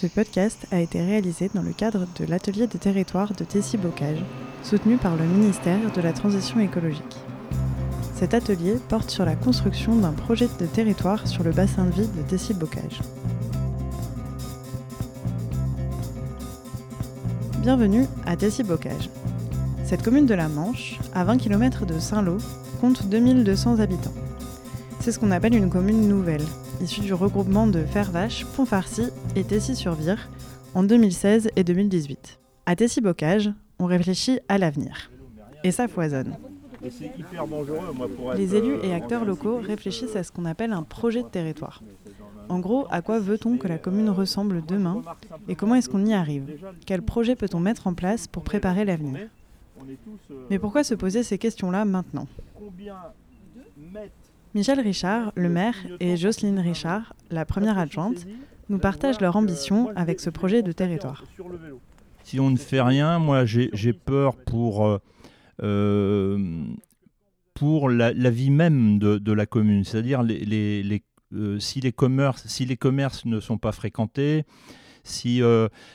Ce podcast a été réalisé dans le cadre de l'atelier de territoire de Tessie-Bocage, soutenu par le ministère de la Transition écologique. Cet atelier porte sur la construction d'un projet de territoire sur le bassin de vie de Tessie-Bocage. Bienvenue à Tessie-Bocage. Cette commune de la Manche, à 20 km de Saint-Lô, compte 2200 habitants. C'est ce qu'on appelle une commune nouvelle, issue du regroupement de Fervache, Pont-Farcy et Tessy-sur-Vire en 2016 et 2018. À Tessy-Bocage, on réfléchit à l'avenir. Et ça foisonne. Les élus et acteurs locaux réfléchissent à ce qu'on appelle un projet de territoire. En gros, à quoi veut-on que la commune ressemble demain et comment est-ce qu'on y arrive? Quel projet peut-on mettre en place pour préparer l'avenir? Mais pourquoi se poser ces questions-là maintenant? Michel Richard, le maire, et Jocelyne Richard, la première adjointe, nous partagent leur ambition avec ce projet de territoire. Si on ne fait rien, moi j'ai peur pour, euh, euh, pour la, vie même de, la commune. C'est-à-dire les, euh, si, les commerces, si les commerces ne sont pas fréquentés, si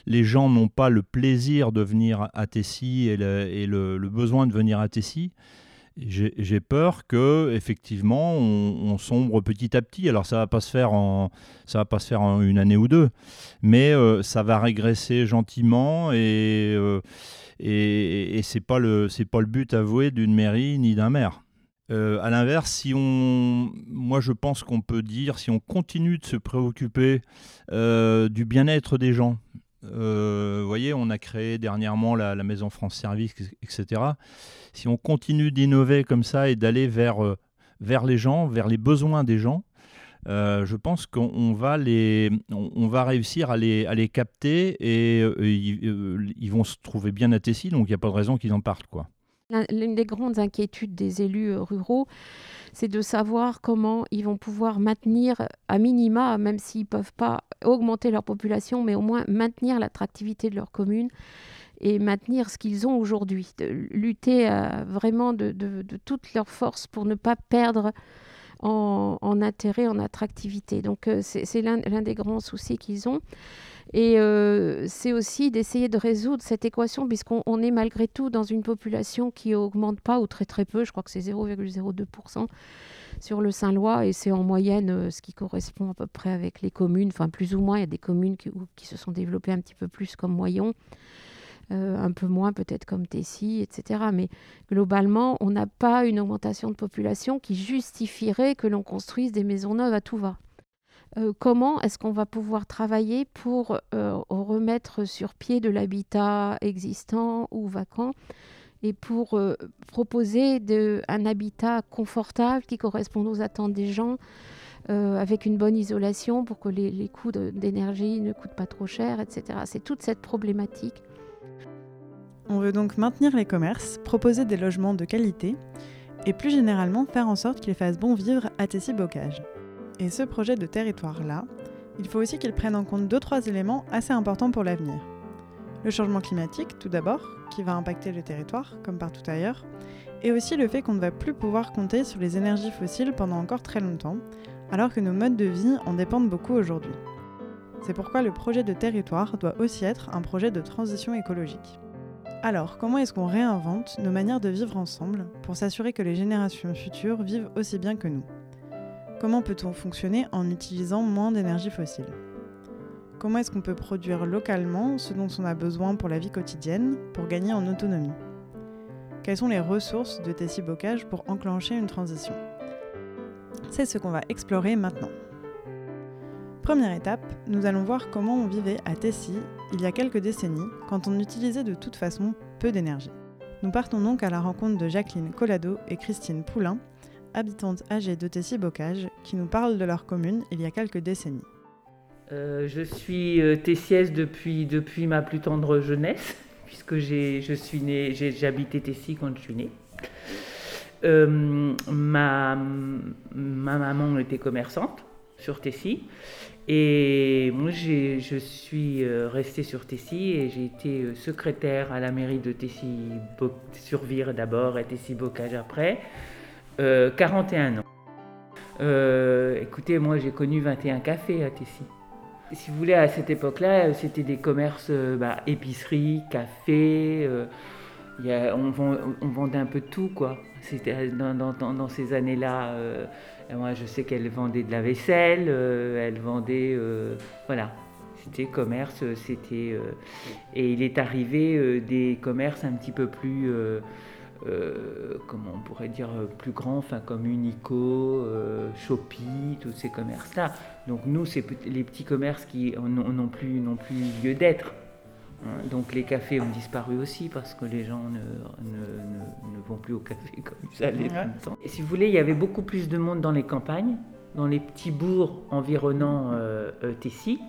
les gens n'ont pas le plaisir de venir à Tessy et, le, le, besoin de venir à Tessy, j'ai peur que effectivement on, sombre petit à petit. Alors ça va pas se faire en ça va pas se faire en une année ou deux, mais euh, ça va régresser gentiment et euh, et, c'est pas le c'est pas le but avoué d'une mairie ni d'un maire. Euh, à l'inverse, si on, moi je pense qu'on peut dire, si on continue de se préoccuper du bien-être des gens, vous voyez, on a créé dernièrement la, Maison France Service, etc si on continue d'innover comme ça et d'aller vers, euh, vers les gens, vers les besoins des gens, euh, je pense qu'on va, les, on, va réussir à les, à les capter et euh, ils, vont se trouver bien à Tessie, donc il n'y a pas de raison qu'ils en partent. Quoi. L'une des grandes inquiétudes des élus ruraux, c'est de savoir comment ils vont pouvoir maintenir à minima, même s'ils ne peuvent pas augmenter leur population, mais au moins maintenir l'attractivité de leur commune et maintenir ce qu'ils ont aujourd'hui, de lutter euh, vraiment de, de, de, toute leur force pour ne pas perdre en, intérêt, en attractivité. Donc euh, c'est l'un des grands soucis qu'ils ont. Et euh, c'est aussi d'essayer de résoudre cette équation, puisqu'on est malgré tout dans une population qui augmente pas ou très très peu, je crois que c'est 0,02% sur le Saint-Lois, et c'est en moyenne ce qui correspond à peu près avec les communes, enfin plus ou moins, il y a des communes qui, qui se sont développées un petit peu plus comme Moyon. Euh, un peu moins peut-être comme Tessie, etc. Mais globalement, on n'a pas une augmentation de population qui justifierait que l'on construise des maisons neuves à tout va. Euh, comment est-ce qu'on va pouvoir travailler pour euh, remettre sur pied de l'habitat existant ou vacant et pour proposer un habitat confortable qui corresponde aux attentes des gens, avec une bonne isolation pour que les coûts d'énergie ne coûtent pas trop cher, etc. C'est toute cette problématique on veut donc maintenir les commerces, proposer des logements de qualité et plus généralement faire en sorte qu'ils fassent bon vivre à Tessy-Bocage. Et ce projet de territoire-là, il faut aussi qu'il prenne en compte deux trois éléments assez importants pour l'avenir. Le changement climatique, tout d'abord, qui va impacter le territoire, comme partout ailleurs, et aussi le fait qu'on ne va plus pouvoir compter sur les énergies fossiles pendant encore très longtemps, alors que nos modes de vie en dépendent beaucoup aujourd'hui. C'est pourquoi le projet de territoire doit aussi être un projet de transition écologique. Alors, comment est-ce qu'on réinvente nos manières de vivre ensemble pour s'assurer que les générations futures vivent aussi bien que nous? Comment peut-on fonctionner en utilisant moins d'énergie fossile? Comment est-ce qu'on peut produire localement ce dont on a besoin pour la vie quotidienne pour gagner en autonomie? Quelles sont les ressources de Tessie Bocage pour enclencher une transition? C'est ce qu'on va explorer maintenant. Première étape, nous allons voir comment on vivait à Tessie il y a quelques décennies quand on utilisait de toute façon peu d'énergie. Nous partons donc à la rencontre de Jacqueline Collado et Christine Poulain, habitantes âgées de Tessie-Bocage, qui nous parlent de leur commune il y a quelques décennies. Euh, je suis euh, tessiaise depuis, ma plus tendre jeunesse, puisque j'ai, je suis quand je suis née. Euh, ma, ma maman était commerçante sur Tessie et moi, je suis euh, restée sur Tessie et j'ai été euh, secrétaire à la mairie de Tessie-sur-Vire d'abord et Tessie-Bocage après, 41 euh, ans. écoutez, moi j'ai connu 21 cafés à Tessie. Si vous voulez, à cette époque-là, c'était des commerces bah, épicerie, café. on, vendait un peu tout, quoi. C'était dans, ces années-là. Moi, je sais qu'elle vendait de la vaisselle, elle vendait, voilà, c'était commerce, c'était et il est arrivé des commerces un petit peu plus euh, comment on pourrait dire, euh, plus grands, enfin, comme Unico, euh, Shopee, tous ces commerces-là. Donc nous, c'est les petits commerces qui n'ont plus, plus lieu d'être. Hein. Donc les cafés ont disparu aussi parce que les gens ne, ne, vont plus au café comme ils allaient tout le temps. Et si vous voulez, il y avait beaucoup plus de monde dans les campagnes, dans les petits bourgs environnant euh, Tessie.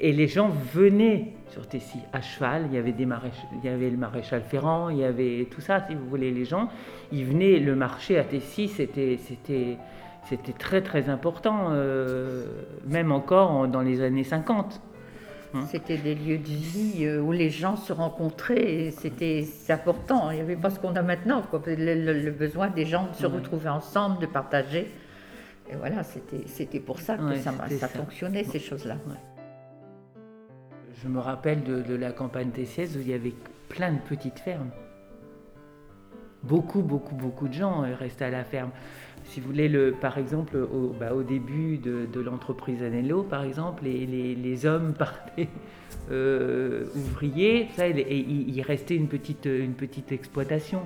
Et les gens venaient sur Tessy à cheval. Il y avait, des il y avait le maréchal Ferrand, il y avait tout ça, si vous voulez. Les gens, ils venaient, le marché à Tessy, c'était, c'était, c'était très très important, euh, même encore dans les années 50. Hein. C'était des lieux de vie euh, où les gens se rencontraient c'était important. Il n'y avait pas ce qu'on a maintenant, quoi. Le, besoin des gens de se retrouver ensemble, de partager. Et voilà, c'était, c'était pour ça que ça, ça, fonctionnait, ces choses-là. Je me rappelle de, la campagne Tessiès où il y avait plein de petites fermes. Beaucoup, beaucoup, beaucoup de gens euh, restaient à la ferme. Si vous voulez, le, par exemple, au, bah, début de, l'entreprise Anello, par exemple, les, les, hommes partaient euh, ouvriers, ça, et, il, restait une petite, une petite exploitation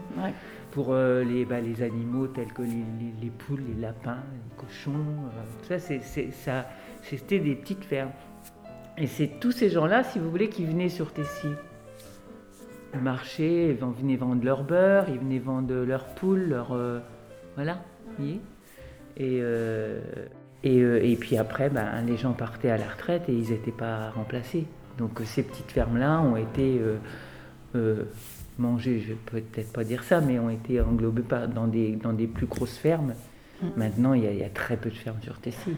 pour euh, les, bah, les animaux tels que les, poules, les lapins, les cochons. ça, ça, c'était des petites fermes. Et c'est tous ces gens-là, si vous voulez, qui venaient sur Tessie. Marché, ils venaient vendre leur beurre, ils venaient vendre leurs poules, leur. Euh, voilà, Et, euh, et, euh, et, puis après, ben, les gens partaient à la retraite et ils n'étaient pas remplacés. Donc ces petites fermes-là ont été mangées, je ne peux peut-être pas dire ça, mais ont été englobées dans des, dans des plus grosses fermes. Mm. Maintenant, il y, y, a très peu de fermes sur Tessie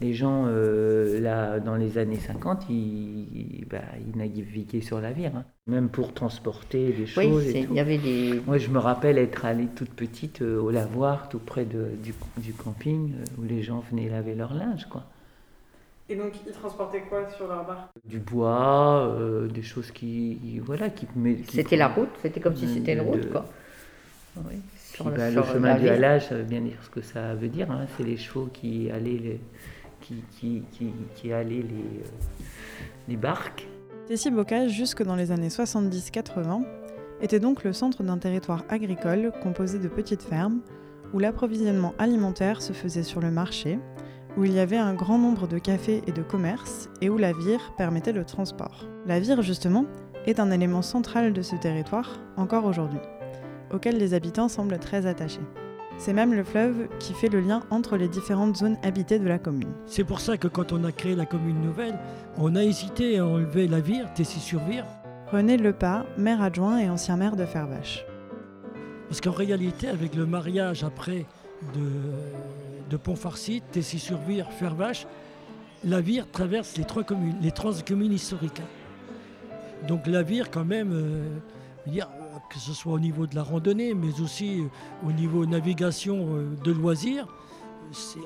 les gens, euh, là, dans les années 50, ils, bah, ils naviguaient sur la vire, hein. Même pour transporter des choses. Oui, il y avait des... Moi, je me rappelle être allée toute petite euh, au lavoir, tout près de, du, du, camping, euh, où les gens venaient laver leur linge, quoi. Et donc, ils transportaient quoi sur leur barque Du bois, des choses qui, voilà, qui... C'était la route, c'était comme si c'était une route, quoi. Oui. Bah, le, chemin du halage, ça veut bien dire ce que ça veut dire. Hein. C'est les chevaux qui allaient les, qui, qui, qui, allaient les, euh, les barques. Tessy-Bocage, jusque dans les années 70-80, était donc le centre d'un territoire agricole composé de petites fermes où l'approvisionnement alimentaire se faisait sur le marché, où il y avait un grand nombre de cafés et de commerces et où la vire permettait le transport. La vire, justement, est un élément central de ce territoire encore aujourd'hui, auquel les habitants semblent très attachés. C'est même le fleuve qui fait le lien entre les différentes zones habitées de la commune. C'est pour ça que quand on a créé la commune nouvelle, on a hésité à enlever la Vire, Tessy-sur-Vire. René Lepas, maire adjoint et ancien maire de Fervache. Parce qu'en réalité, avec le mariage après de, de Pont-Farcy, Tessy-sur-Vire, Fervache, la Vire traverse les trois communes, les trois communes historiques. Donc la Vire, quand même, euh, dire, que ce soit au niveau de la randonnée, mais aussi euh, au niveau navigation euh, de loisirs.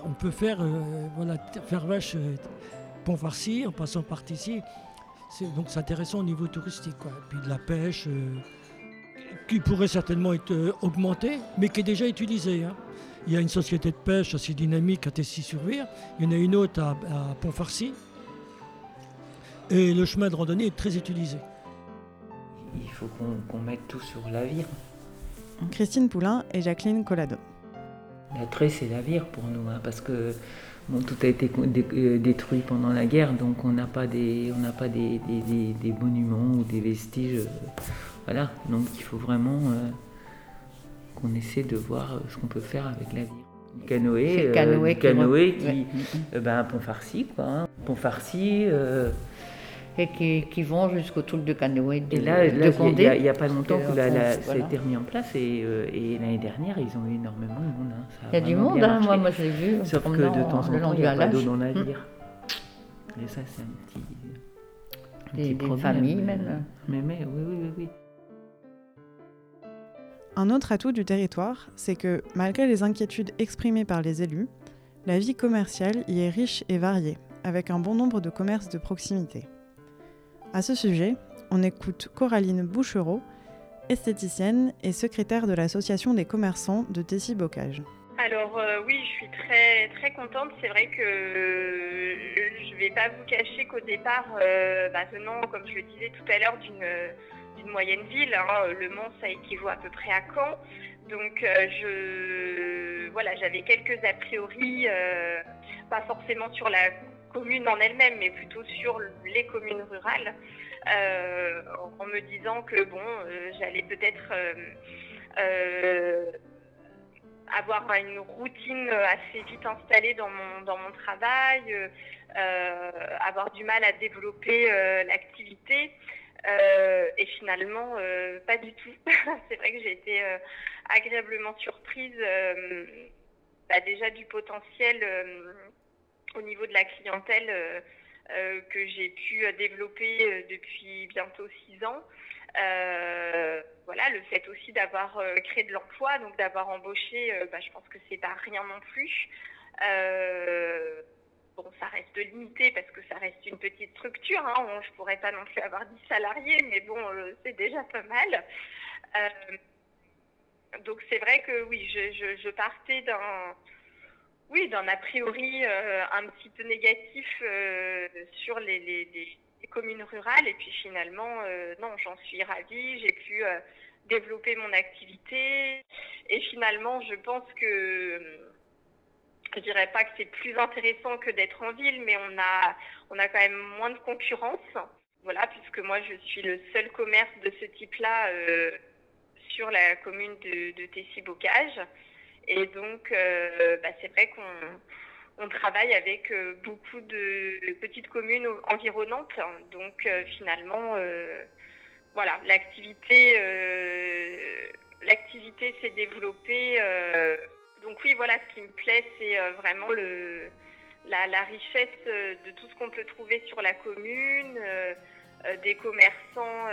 On peut faire, euh, voilà, faire vache Pont-Farcy en passant par ici. Donc c'est intéressant au niveau touristique. Quoi. Puis de la pêche qui pourrait certainement être augmentée, mais qui est déjà utilisée. Hein. Il y a une société de pêche assez dynamique à Tessy-sur-Vire, il y en a une autre à, à Pont-Farcy. Et le chemin de randonnée est très utilisé il faut qu'on mette tout sur la vire. Christine Poulain et Jacqueline Collado. L'attrait, c'est la vire pour nous, hein, parce que tout a été euh, détruit pendant la guerre, donc on n'a pas, des, on pas des, monuments ou des vestiges. Euh, voilà, donc il faut vraiment euh, qu'on essaie de voir ce qu'on peut faire avec la vire. Canoë, canoë, canoë qui, ben, quoi. Hein. Et qui, vont jusqu'au tour de canoë de, et là, Il n'y a, pas longtemps que ça a été remis en place euh, et, l'année dernière, ils ont eu énormément de monde. Hein. Il y a du monde, hein, moi, moi je l'ai vu. Sauf que de temps en temps, il n'y a pas d'eau dans la navire. Et ça, c'est un petit, un des, petit des familles même. Mais, mais, oui, oui, oui, oui. Un autre atout du territoire, c'est que, malgré les inquiétudes exprimées par les élus, la vie commerciale y est riche et variée, avec un bon nombre de commerces de proximité. À ce sujet, on écoute Coraline Bouchereau, esthéticienne et secrétaire de l'association des commerçants de Tessy-Bocage. Alors euh, oui, je suis très très contente. C'est vrai que euh, je ne vais pas vous cacher qu'au départ, euh, bah, comme je le disais tout à l'heure, d'une moyenne ville, hein, Le Mans, ça équivaut à peu près à Caen. Donc je voilà, j'avais quelques a priori, pas forcément sur la commune en elle-même, mais plutôt sur les communes rurales, en me disant que bon, j'allais peut-être avoir une routine assez vite installée dans mon, travail, euh, euh, avoir du mal à développer euh, l'activité. et finalement, pas du tout. C'est vrai que j'ai été agréablement surprise bah, déjà du potentiel au niveau de la clientèle que j'ai pu développer depuis bientôt six ans. Euh, voilà, le fait aussi d'avoir euh, créé de l'emploi, donc d'avoir embauché, euh, bah, je pense que c'est pas rien non plus. bon, ça reste limité parce que ça reste une petite structure. Hein. je pourrais pas non plus avoir 10 salariés, mais bon, c'est déjà pas mal. donc c'est vrai que oui, je, partais d'un oui, d'un a priori un petit peu négatif sur les, les, communes rurales. Et puis finalement, euh, non, j'en suis ravie. J'ai pu euh, développer mon activité. Et finalement, je pense que je dirais pas que c'est plus intéressant que d'être en ville, mais on a, on a quand même moins de concurrence. Voilà, puisque moi, je suis le seul commerce de ce type-là euh, sur la commune de, de Tessy-Bocage. Et donc, bah, c'est vrai qu'on on travaille avec euh, beaucoup de petites communes environnantes. Donc euh, finalement, euh, voilà, l'activité, l'activité s'est développée. donc oui, voilà, ce qui me plaît, c'est vraiment la, richesse de tout ce qu'on peut trouver sur la commune, des commerçants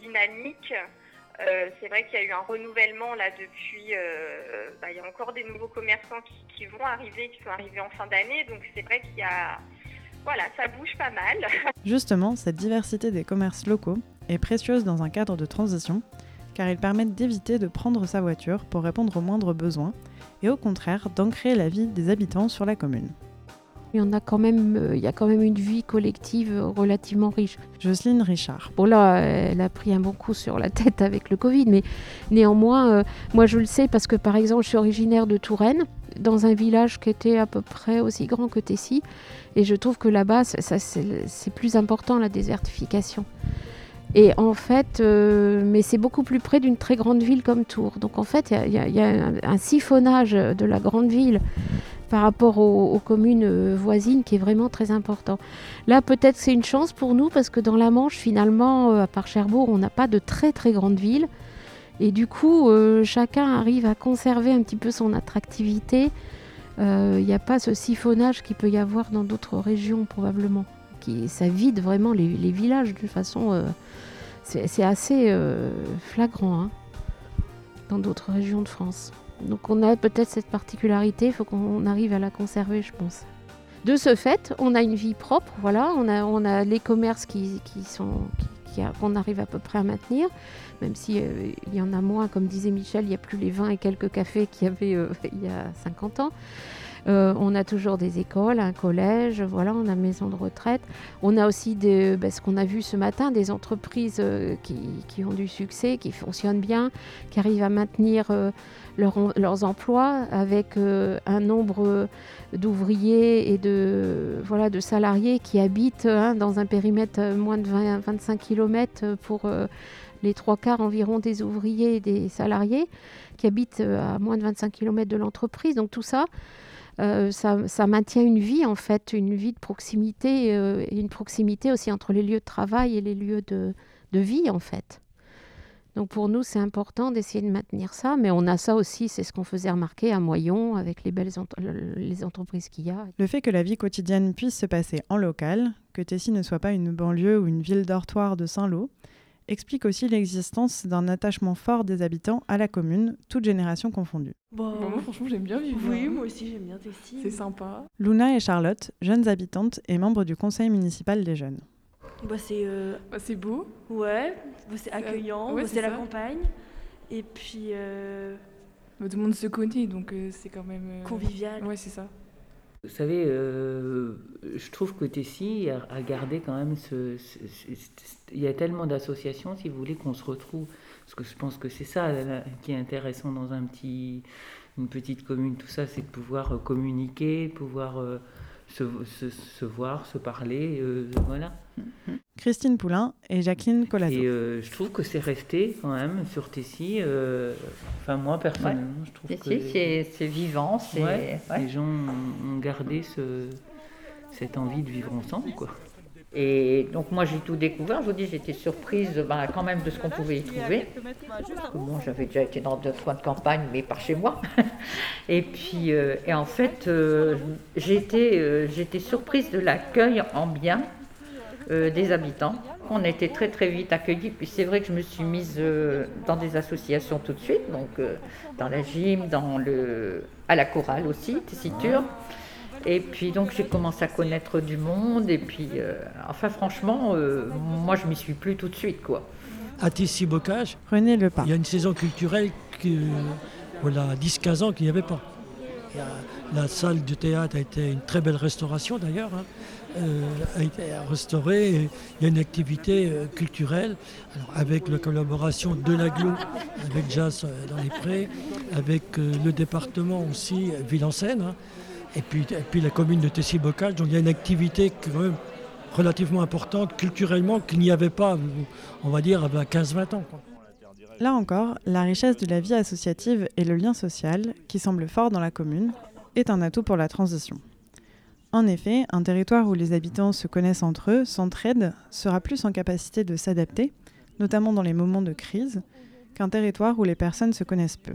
dynamiques. Euh, c'est vrai qu'il y a eu un renouvellement là depuis. Euh, bah, il y a encore des nouveaux commerçants qui, vont arriver, qui sont arrivés en fin d'année. Donc c'est vrai qu'il y a. Voilà, ça bouge pas mal. Justement, cette diversité des commerces locaux est précieuse dans un cadre de transition, car ils permettent d'éviter de prendre sa voiture pour répondre aux moindres besoins, et au contraire d'ancrer la vie des habitants sur la commune. Il y, en a quand même, euh, il y a quand même une vie collective relativement riche. Jocelyne Richard. Bon là, elle a pris un bon coup sur la tête avec le Covid, mais néanmoins, euh, moi je le sais parce que par exemple, je suis originaire de Touraine, dans un village qui était à peu près aussi grand que Tessy, et je trouve que là-bas, c'est plus important la désertification. Et en fait, euh, mais c'est beaucoup plus près d'une très grande ville comme Tours. Donc en fait, il y, a, un, un, siphonnage de la grande ville par rapport aux, communes euh, voisines qui est vraiment très important. Là, peut-être c'est une chance pour nous parce que dans la Manche, finalement, euh, à part Cherbourg, on n'a pas de très très grandes villes. Et du coup, euh, chacun arrive à conserver un petit peu son attractivité. Il n'y a pas ce siphonnage qu'il peut y avoir dans d'autres régions probablement. Qui, ça vide vraiment les, villages de façon... c'est assez flagrant hein, dans d'autres régions de France. Donc on a peut-être cette particularité, il faut qu'on arrive à la conserver, je pense. De ce fait, on a une vie propre, voilà, on a, on a les commerces qui, sont qu'on arrive à peu près à maintenir, même s'il euh, il y en a moins, comme disait Michel, il n'y a plus les vins et quelques cafés qu'il y avait euh, il y a 50 ans. Euh, on a toujours des écoles, un collège, voilà, on a une maison de retraite. On a aussi des, ben, ce qu'on a vu ce matin, des entreprises qui, qui, ont du succès, qui fonctionnent bien, qui arrivent à maintenir leurs emplois avec euh, un nombre d'ouvriers et de, salariés qui habitent hein, dans un périmètre euh, moins de 20, 25 km pour euh, les trois quarts environ des ouvriers et des salariés qui habitent à moins de 25 km de l'entreprise. Donc tout ça, ça, maintient une vie en fait, une vie de proximité et une proximité aussi entre les lieux de travail et les lieux de, de vie en fait. Donc pour nous, c'est important d'essayer de maintenir ça, mais on a ça aussi, c'est ce qu'on faisait remarquer à Moyon avec les belles les entreprises qu'il y a. Le fait que la vie quotidienne puisse se passer en local, que Tessy ne soit pas une banlieue ou une ville dortoir de Saint-Lô, explique aussi l'existence d'un attachement fort des habitants à la commune, toutes générations confondues. Bah, moi, franchement, j'aime bien vivre. oui, moi aussi j'aime bien Tessie. C'est sympa. Luna et Charlotte, jeunes habitantes et membres du conseil municipal des jeunes. Bah, c'est euh, Bah, c'est beau. ouais, bah, c'est accueillant, ouais, bah, c'est c'est la ça. campagne. Et puis euh, Bah, tout le monde se connaît, donc euh, c'est quand même. euh, convivial. Ouais, c'est ça. Vous savez, euh, je trouve que Tessie a, a gardé quand même ce, Il y a tellement d'associations, si vous voulez, qu'on se retrouve. Parce que je pense que c'est ça qui est intéressant dans un petit, une petite commune, tout ça, c'est de pouvoir euh, communiquer, pouvoir euh, se, se- se voir, se parler. euh, voilà. Christine Poulain et Jacqueline Colazo. Et euh, je trouve que c'est resté quand même sur Tessie. euh, enfin, moi, personnellement, je trouve Si, que. si, c'est c'est vivant, c'est. Ouais, ouais. Les gens ont ont gardé ce, cette envie de vivre ensemble, quoi. Et donc moi j'ai tout découvert, je vous dis j'étais surprise bah, quand même de ce qu'on pouvait y trouver. J'avais déjà été dans d'autres coins de campagne, mais par chez moi. Et puis euh, et en fait euh, euh, j'étais surprise de l'accueil en bien des habitants. On été très très vite accueillis. Puis c'est vrai que je me suis mise dans des associations tout de suite, donc dans la gym, dans le, à la chorale aussi, tessiture. Et puis donc j'ai commencé à connaître du monde et puis euh, enfin franchement euh, moi je m'y suis plus tout de suite quoi. À Tessy-Bocage, René Lepas. il y a une saison culturelle que, voilà, 10-15 ans qu'il n'y avait pas. Il y a- la salle du théâtre a été une très belle restauration d'ailleurs, hein, euh, a été restaurée. et Il y a une activité euh, culturelle alors, avec la collaboration de l'aglo, avec Jazz euh, dans les Prés, avec euh, le département aussi, euh, Ville-en-Seine, hein, et, puis, puis la commune de Tessy-Bocage. Donc il y a une activité relativement importante culturellement qu'il n'y avait pas, on va dire, à 15-20 ans. Là encore, la richesse de la vie associative et le lien social, qui semble fort dans la commune, est un atout pour la transition. En effet, un territoire où les habitants se connaissent entre eux, s'entraident, sera plus en capacité de s'adapter, notamment dans les moments de crise, qu'un territoire où les personnes se connaissent peu.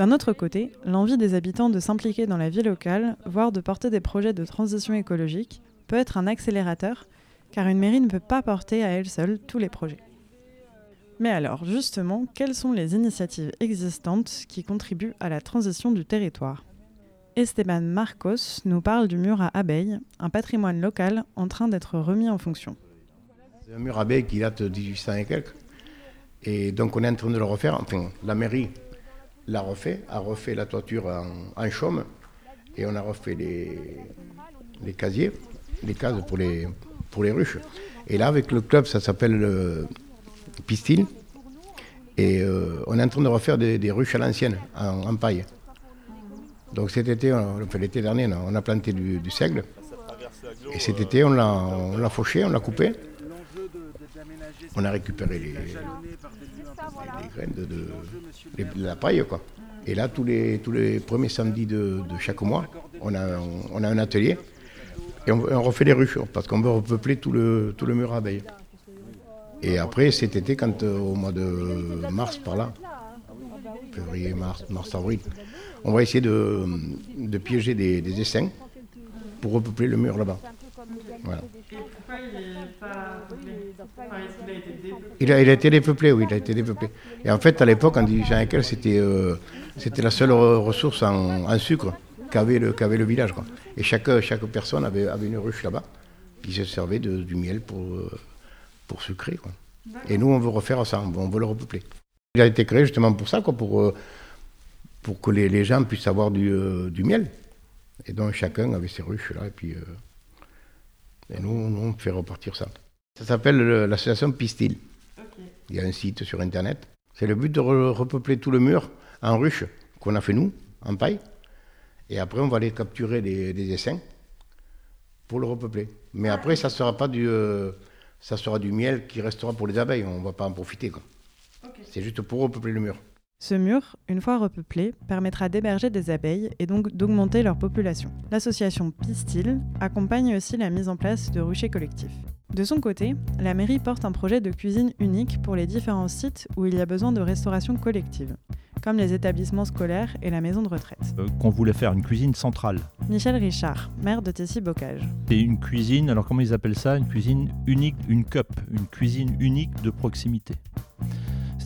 D'un autre côté, l'envie des habitants de s'impliquer dans la vie locale, voire de porter des projets de transition écologique, peut être un accélérateur, car une mairie ne peut pas porter à elle seule tous les projets. Mais alors, justement, quelles sont les initiatives existantes qui contribuent à la transition du territoire? Esteban Marcos nous parle du mur à abeilles, un patrimoine local en train d'être remis en fonction. C'est un mur à abeilles qui date de 1800 et quelques. Et donc on est en train de le refaire. Enfin, la mairie refait, a refait la toiture en, chaume. Et on a refait les, les casiers, les cases pour les, pour les ruches. Et là, avec le club, ça s'appelle le Pistil. Et euh, on est en train de refaire des, ruches à l'ancienne, en, paille. Donc cet été, on- l'été dernier, on a- planté du, du seigle. Et cet été, on l'a fauché, on l'a coupé. On a récupéré les, les- les graines de, de- les- de la paille. Quoi. Et là, tous les, tous les premiers samedis de, de chaque mois, on a, on, on a un atelier. Et on, on refait les ruches, parce qu'on veut repeupler tout le, tout le mur à abeilles. Et après, cet été, quand euh, au mois de mars, par là, février, mars, mars, avril, on va essayer de, de piéger des, des essaims pour repeupler le mur là-bas. Voilà. Il a, il a été dépeuplé, oui, il a été dépeuplé. Et en fait, à l'époque, en 1815, c'était euh, c'était la seule re- ressource en, en sucre qu'avait le, qu'avait le village. Quoi. Et chaque, chaque personne avait, avait une ruche là-bas, qui se servait de- du miel pour, euh, pour sucrer. Quoi. Et nous, on veut refaire ça, on veut le repeupler. Il a été créé justement pour ça, quoi, pour, euh, pour que les, les gens puissent avoir du, euh, du miel. Et donc chacun avait ses ruches là, et puis euh, et nous, nous, on fait repartir ça. Ça s'appelle le- l'association Pistil. Il y a un site sur internet. C'est le but de re- repeupler tout le mur en ruches qu'on a fait nous, en paille. Et après, on va aller capturer des, des essaims pour le repeupler. Mais après, ça sera pas du, euh, ça sera du miel qui restera pour les abeilles. On va pas en profiter. C'est juste pour repeupler le mur. Ce mur, une fois repeuplé, permettra d'héberger des abeilles et donc d'augmenter leur population. L'association Pistil accompagne aussi la mise en place de ruchers collectifs. De son côté, la mairie porte un projet de cuisine unique pour les différents sites où il y a besoin de restauration collective. comme les établissements scolaires et la maison de retraite. Euh, qu'on voulait faire une cuisine centrale. Michel Richard, maire de Tessy-Bocage. C'est une cuisine, alors comment ils appellent ça? Une cuisine unique, une cup, une cuisine unique de proximité.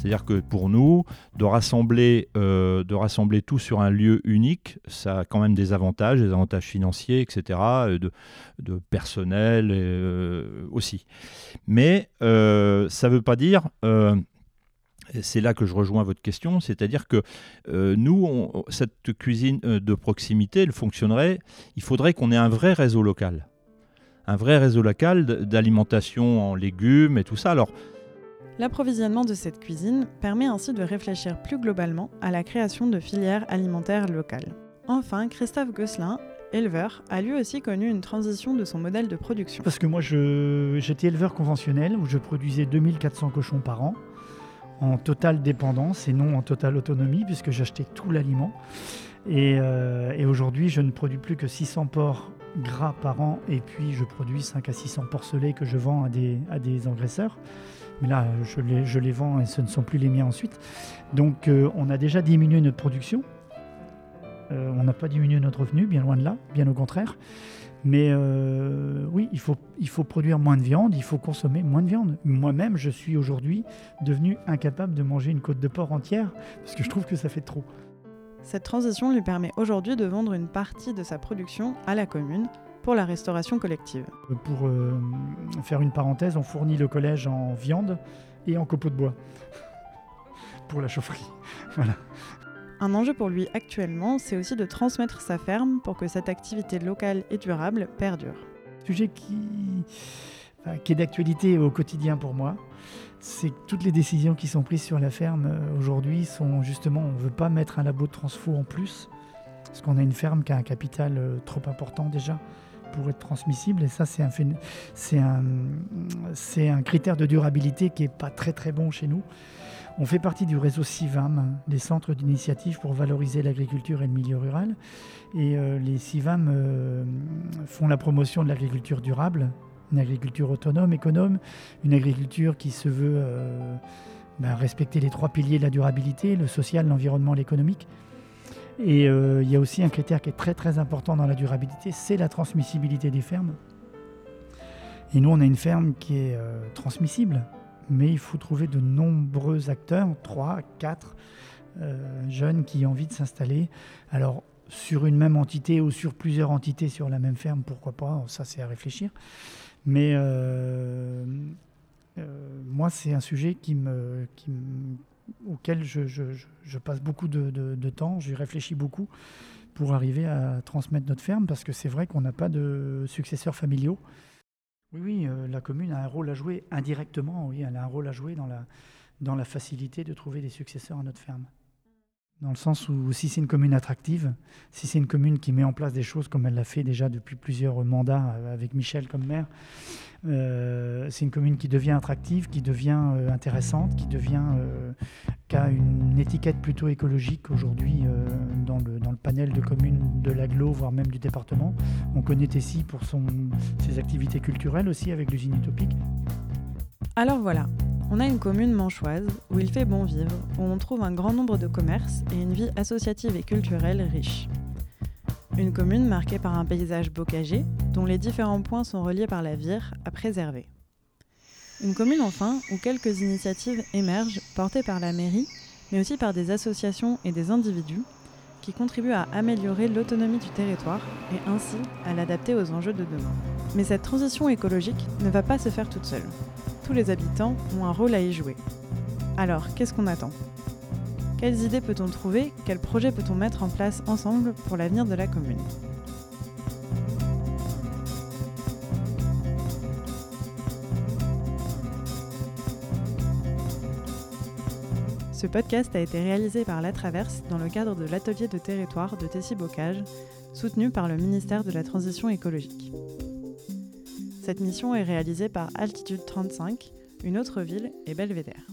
C'est-à-dire que pour nous, de rassembler, euh, de rassembler tout sur un lieu unique, ça a quand même des avantages, des avantages financiers, etc., euh, de, de personnel euh, aussi. Mais ça ne veut pas dire... c'est là que je rejoins votre question, c'est-à-dire que nous, cette cuisine de proximité, elle fonctionnerait, il faudrait qu'on ait un vrai réseau local. Un vrai réseau local d'alimentation en légumes et tout ça. Alors, L'approvisionnement de cette cuisine permet ainsi de réfléchir plus globalement à la création de filières alimentaires locales. Enfin, Christophe Gosselin, éleveur, a lui aussi connu une transition de son modèle de production. Parce que moi, j'étais éleveur conventionnel où je produisais 2400 cochons par an en totale dépendance et non en totale autonomie puisque j'achetais tout l'aliment. Et, euh, aujourd'hui, je ne produis plus que 600 porcs gras par an et puis je produis 5 à 600 porcelets que je vends à des engraisseurs. Mais là, je les, vends et ce ne sont plus les miens ensuite. Donc, euh, on a déjà diminué notre production. Euh, on n'a pas diminué notre revenu, bien loin de là, bien au contraire. Mais euh, oui, il faut, il faut produire moins de viande, il faut consommer moins de viande. Moi-même, je suis aujourd'hui devenu incapable de manger une côte de porc entière parce que je trouve que ça fait trop. Cette transition lui permet aujourd'hui de vendre une partie de sa production à la commune pour la restauration collective. Pour euh, faire une parenthèse, on fournit le collège en viande et en copeaux de bois pour la chaufferie. Voilà. Un enjeu pour lui actuellement, c'est aussi de transmettre sa ferme pour que cette activité locale et durable perdure. sujet qui, enfin, qui est d'actualité au quotidien pour moi, c'est que toutes les décisions qui sont prises sur la ferme euh, aujourd'hui sont justement, on ne veut pas mettre un labo de transfo en plus, parce qu'on a une ferme qui a un capital euh, trop important déjà pour être transmissible, et ça c'est un, critère de durabilité qui n'est pas très très bon chez nous. On fait partie du réseau CIVAM, des centres d'initiative pour valoriser l'agriculture et le milieu rural. Et euh, les CIVAM euh, font la promotion de l'agriculture durable, une agriculture autonome, économe, une agriculture qui se veut euh, ben, respecter les trois piliers de la durabilité, le social, l'environnement, l'économique. Et euh, il y a aussi un critère qui est très très important dans la durabilité, c'est la transmissibilité des fermes. Et nous, on a une ferme qui est euh, transmissible, mais il faut trouver de nombreux acteurs, 3, 4 euh, jeunes qui ont envie de s'installer. Alors, sur une même entité ou sur plusieurs entités sur la même ferme, pourquoi pas, ça c'est à réfléchir. Mais euh, moi, c'est un sujet qui me, qui me- auquel je, passe beaucoup de temps, j'y réfléchis beaucoup pour arriver à transmettre notre ferme, parce que c'est vrai qu'on n'a pas de successeurs familiaux. Oui, oui, euh, la commune a un rôle à jouer indirectement, oui, elle a un rôle à jouer dans la, dans la facilité de trouver des successeurs à notre ferme. Dans le sens où si c'est une commune attractive, si c'est une commune qui met en place des choses comme elle l'a fait déjà depuis plusieurs mandats euh, avec Michel comme maire, euh, c'est une commune qui devient attractive, qui devient euh, intéressante, qui devient qui a une étiquette plutôt écologique aujourd'hui dans, le, dans le panel de communes de l'aglo, voire même du département. On connaît Tessie pour son, ses activités culturelles aussi avec l'usine utopique. Alors voilà, on a une commune manchoise où il fait bon vivre, où on trouve un grand nombre de commerces et une vie associative et culturelle riche. Une commune marquée par un paysage bocager, dont les différents points sont reliés par la vire à préserver. Une commune enfin où quelques initiatives émergent portées par la mairie, mais aussi par des associations et des individus qui contribuent à améliorer l'autonomie du territoire et ainsi à l'adapter aux enjeux de demain. Mais cette transition écologique ne va pas se faire toute seule. Tous les habitants ont un rôle à y jouer. Alors, qu'est-ce qu'on attend? Quelles idées peut-on trouver? Quels projets peut-on mettre en place ensemble pour l'avenir de la commune? Ce podcast a été réalisé par La Traverse dans le cadre de l'atelier de territoire de Tessy-Bocage, soutenu par le ministère de la Transition écologique. Cette mission est réalisée par Altitude 35, une autre ville et Belvédère.